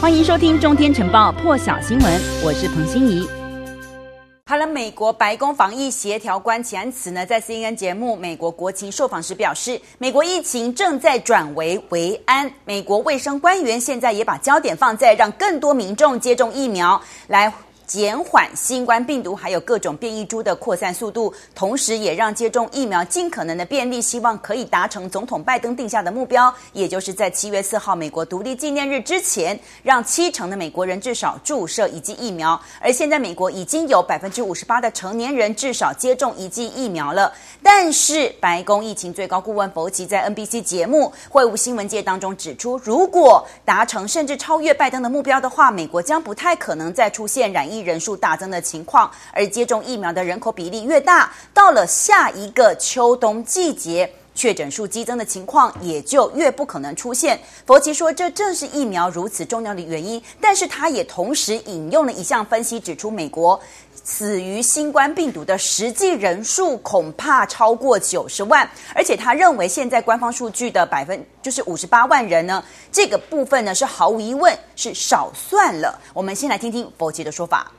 欢迎收听《中天晨报》破晓新闻，我是彭欣怡。好了，美国白宫防疫协调官钱慈呢，在 CNN 节目《美国国情》受访时表示，美国疫情正在转危为安。美国卫生官员现在也把焦点放在让更多民众接种疫苗来。减缓新冠病毒还有各种变异株的扩散速度，同时也让接种疫苗尽可能的便利，希望可以达成总统拜登定下的目标，也就是在七月四号美国独立纪念日之前，让七成的美国人至少注射一剂疫苗。而现在美国已经有百分之五十八的成年人至少接种一剂疫苗了。但是白宫疫情最高顾问佛奇在 NBC 节目《会晤新闻界》当中指出，如果达成甚至超越拜登的目标的话，美国将不太可能再出现染疫。人数大增的情况，而接种疫苗的人口比例越大，到了下一个秋冬季节，确诊数激增的情况也就越不可能出现。佛奇说，这正是疫苗如此重要的原因。但是，他也同时引用了一项分析，指出美国死于新冠病毒的实际人数恐怕超过九十万，而且他认为现在官方数据的百分就是五十八万人呢，这个部分呢是毫无疑问是少算了。我们先来听听佛奇的说法。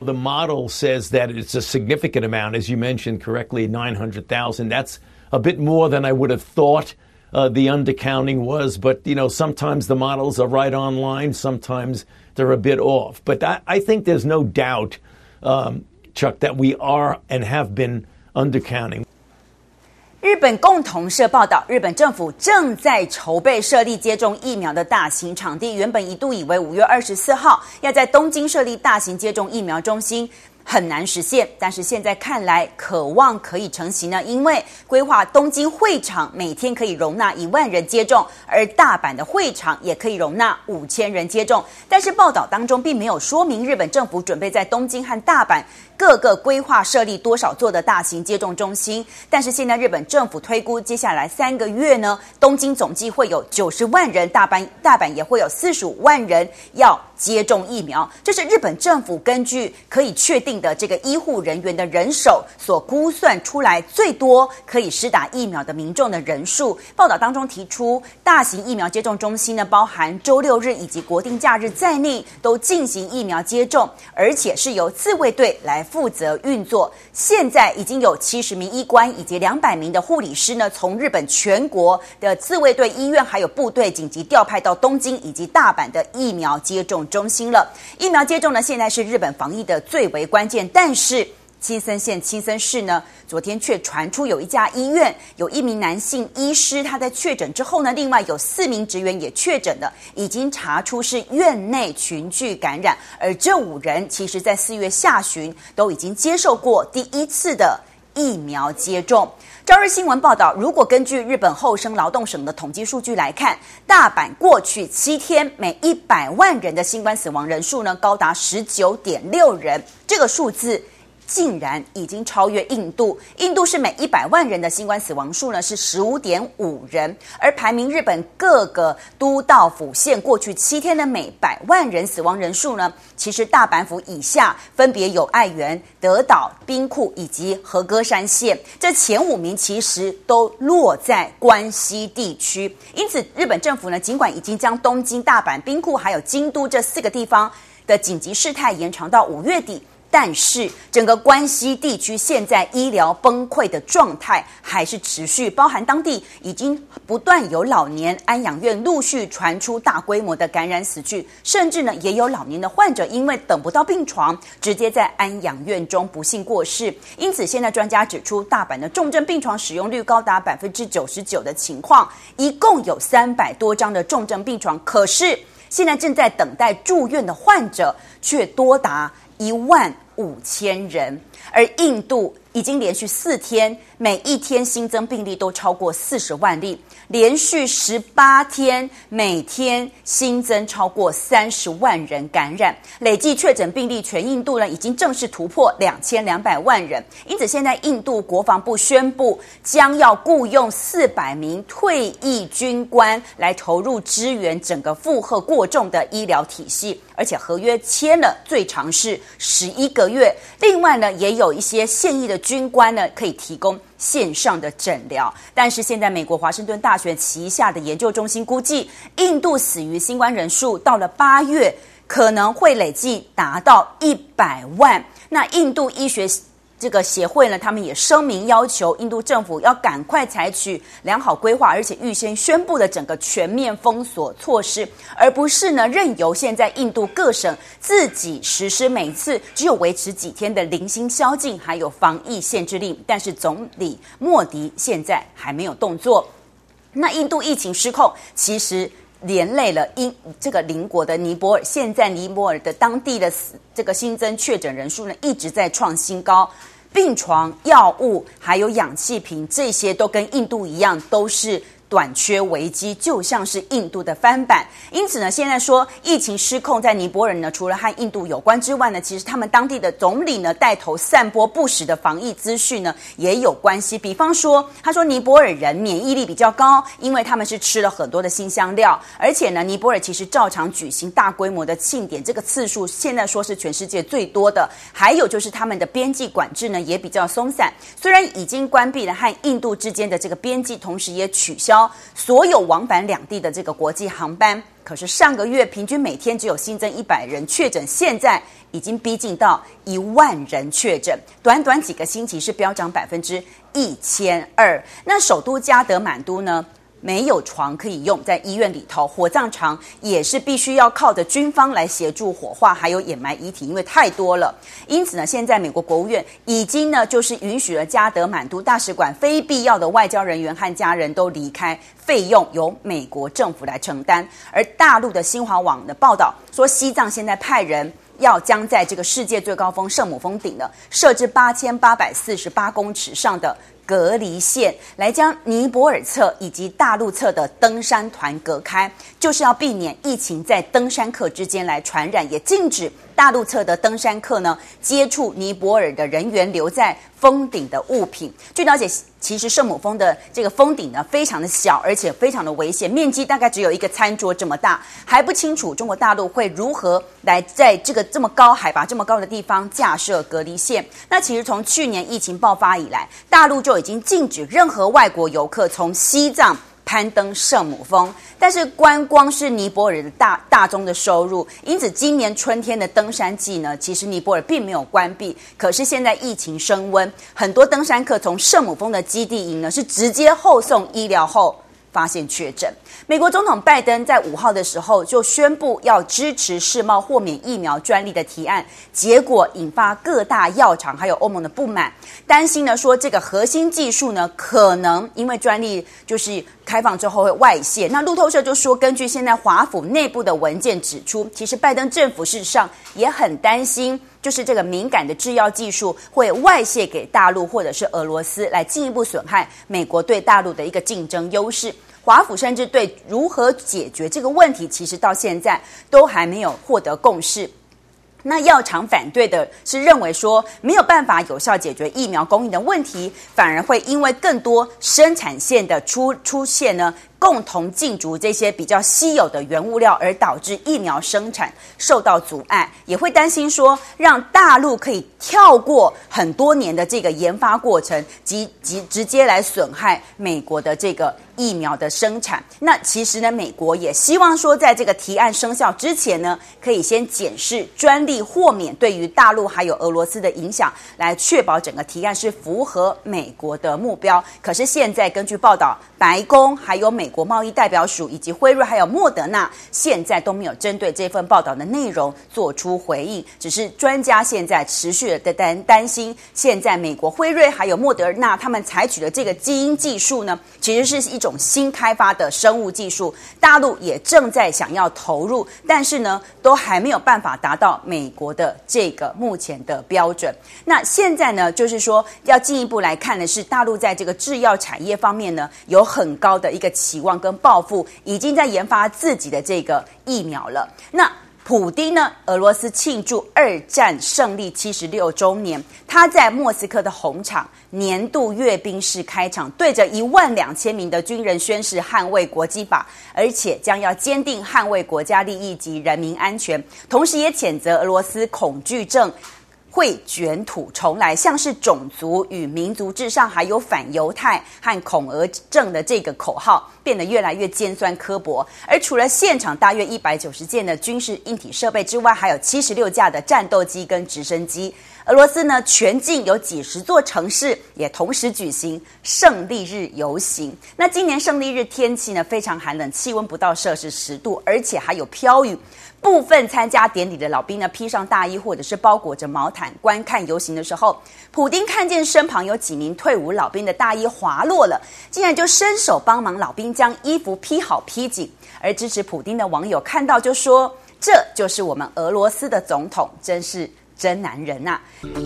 The model says that it's a significant amount, as you mentioned correctly, 900,000. That's a bit more than I would have thought uh, the undercounting was. But, you know, sometimes the models are right on line, sometimes they're a bit off. But I, I think there's no doubt, um, Chuck, that we are and have been undercounting. 日本共同社报道，日本政府正在筹备设立接种疫苗的大型场地。原本一度以为五月二十四号要在东京设立大型接种疫苗中心。很难实现，但是现在看来，渴望可以成型呢。因为规划东京会场每天可以容纳一万人接种，而大阪的会场也可以容纳五千人接种。但是报道当中并没有说明日本政府准备在东京和大阪各个规划设立多少座的大型接种中心。但是现在日本政府推估，接下来三个月呢，东京总计会有九十万人，大阪大阪也会有四十五万人要接种疫苗。这是日本政府根据可以确定。的这个医护人员的人手所估算出来，最多可以施打疫苗的民众的人数。报道当中提出，大型疫苗接种中心呢，包含周六日以及国定假日在内，都进行疫苗接种，而且是由自卫队来负责运作。现在已经有七十名医官以及两百名的护理师呢，从日本全国的自卫队医院还有部队紧急调派到东京以及大阪的疫苗接种中心了。疫苗接种呢，现在是日本防疫的最为关键。但是青森县青森市呢，昨天却传出有一家医院有一名男性医师，他在确诊之后呢，另外有四名职员也确诊了，已经查出是院内群聚感染，而这五人其实在四月下旬都已经接受过第一次的疫苗接种。朝日新闻报道，如果根据日本厚生劳动省的统计数据来看，大阪过去七天每一百万人的新冠死亡人数呢，高达十九点六人，这个数字。竟然已经超越印度，印度是每一百万人的新冠死亡数呢是十五点五人，而排名日本各个都道府县过去七天的每百万人死亡人数呢，其实大阪府以下分别有爱媛、德岛、兵库以及和歌山县，这前五名其实都落在关西地区，因此日本政府呢，尽管已经将东京、大阪、兵库还有京都这四个地方的紧急事态延长到五月底。但是，整个关西地区现在医疗崩溃的状态还是持续，包含当地已经不断有老年安养院陆续传出大规模的感染死去，甚至呢也有老年的患者因为等不到病床，直接在安养院中不幸过世。因此，现在专家指出，大阪的重症病床使用率高达百分之九十九的情况，一共有三百多张的重症病床，可是现在正在等待住院的患者却多达一万五千人，而印度已经连续四天，每一天新增病例都超过四十万例。连续十八天，每天新增超过三十万人感染，累计确诊病例全印度呢已经正式突破两千两百万人。因此，现在印度国防部宣布将要雇佣四百名退役军官来投入支援整个负荷过重的医疗体系，而且合约签了最长是十一个月。另外呢，也有一些现役的军官呢可以提供线上的诊疗。但是现在美国华盛顿大学旗下的研究中心估计，印度死于新冠人数到了八月可能会累计达到一百万。那印度医学。这个协会呢，他们也声明要求印度政府要赶快采取良好规划，而且预先宣布的整个全面封锁措施，而不是呢任由现在印度各省自己实施，每次只有维持几天的零星宵禁，还有防疫限制令。但是总理莫迪现在还没有动作。那印度疫情失控，其实连累了英这个邻国的尼泊尔。现在尼泊尔的当地的这个新增确诊人数呢，一直在创新高。病床、药物还有氧气瓶，这些都跟印度一样，都是。短缺危机就像是印度的翻版，因此呢，现在说疫情失控，在尼泊尔呢，除了和印度有关之外呢，其实他们当地的总理呢带头散播不实的防疫资讯呢也有关系。比方说，他说尼泊尔人免疫力比较高，因为他们是吃了很多的新香料，而且呢，尼泊尔其实照常举行大规模的庆典，这个次数现在说是全世界最多的。还有就是他们的边境管制呢也比较松散，虽然已经关闭了和印度之间的这个边境，同时也取消。所有往返两地的这个国际航班，可是上个月平均每天只有新增一百人确诊，现在已经逼近到一万人确诊，短短几个星期是飙涨百分之一千二。那首都加德满都呢？没有床可以用，在医院里头，火葬场也是必须要靠着军方来协助火化，还有掩埋遗体，因为太多了。因此呢，现在美国国务院已经呢，就是允许了加德满都大使馆非必要的外交人员和家人都离开，费用由美国政府来承担。而大陆的新华网的报道说，西藏现在派人要将在这个世界最高峰圣母峰顶呢，设置八千八百四十八公尺上的。隔离线来将尼泊尔侧以及大陆侧的登山团隔开，就是要避免疫情在登山客之间来传染，也禁止大陆侧的登山客呢接触尼泊尔的人员留在峰顶的物品。据了解，其实圣母峰的这个峰顶呢非常的小，而且非常的危险，面积大概只有一个餐桌这么大，还不清楚中国大陆会如何来在这个这么高海拔、这么高的地方架设隔离线。那其实从去年疫情爆发以来，大陆就已经禁止任何外国游客从西藏攀登圣母峰，但是观光是尼泊尔的大大宗的收入，因此今年春天的登山季呢，其实尼泊尔并没有关闭。可是现在疫情升温，很多登山客从圣母峰的基地营呢，是直接后送医疗后。发现确诊，美国总统拜登在五号的时候就宣布要支持世贸豁免疫苗专利的提案，结果引发各大药厂还有欧盟的不满，担心呢说这个核心技术呢可能因为专利就是开放之后会外泄。那路透社就说，根据现在华府内部的文件指出，其实拜登政府事实上也很担心，就是这个敏感的制药技术会外泄给大陆或者是俄罗斯，来进一步损害美国对大陆的一个竞争优势。华府甚至对如何解决这个问题，其实到现在都还没有获得共识。那药厂反对的是认为说没有办法有效解决疫苗供应的问题，反而会因为更多生产线的出出现呢，共同竞逐这些比较稀有的原物料，而导致疫苗生产受到阻碍，也会担心说，让大陆可以跳过很多年的这个研发过程，及及直接来损害美国的这个疫苗的生产。那其实呢，美国也希望说，在这个提案生效之前呢，可以先检视专利豁免对于大陆还有俄罗斯的影响，来确保整个提案是符合美国的目标。可是现在根据报道，白宫还有美国贸易代表署以及辉瑞还有莫德纳，现在都没有针对这份报道的内容做出回应。只是专家现在持续的担担心，现在美国辉瑞还有莫德纳他们采取的这个基因技术呢，其实是一种新开发的生物技术，大陆也正在想要投入，但是呢，都还没有办法达到美国的这个目前的标准。那现在呢，就是说要进一步来看的是，大陆在这个制药产业方面呢，有很高的一个期望跟抱负，已经在研发自己的这个疫苗了。那普丁呢？俄罗斯庆祝二战胜利七十六周年，他在莫斯科的红场年度阅兵式开场，对着一万两千名的军人宣誓捍卫国际法，而且将要坚定捍卫国家利益及人民安全，同时也谴责俄罗斯恐惧症。会卷土重来，像是种族与民族至上，还有反犹太和恐俄症的这个口号，变得越来越尖酸刻薄。而除了现场大约一百九十件的军事硬体设备之外，还有七十六架的战斗机跟直升机。俄罗斯呢，全境有几十座城市也同时举行胜利日游行。那今年胜利日天气呢，非常寒冷，气温不到摄氏十度，而且还有飘雨。部分参加典礼的老兵呢，披上大衣或者是包裹着毛毯观看游行的时候，普丁看见身旁有几名退伍老兵的大衣滑落了，竟然就伸手帮忙老兵将衣服披好披紧。而支持普丁的网友看到就说：“这就是我们俄罗斯的总统，真是真男人呐、啊！”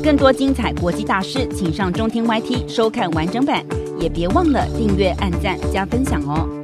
更多精彩国际大事，请上中天 YT 收看完整版，也别忘了订阅、按赞、加分享哦。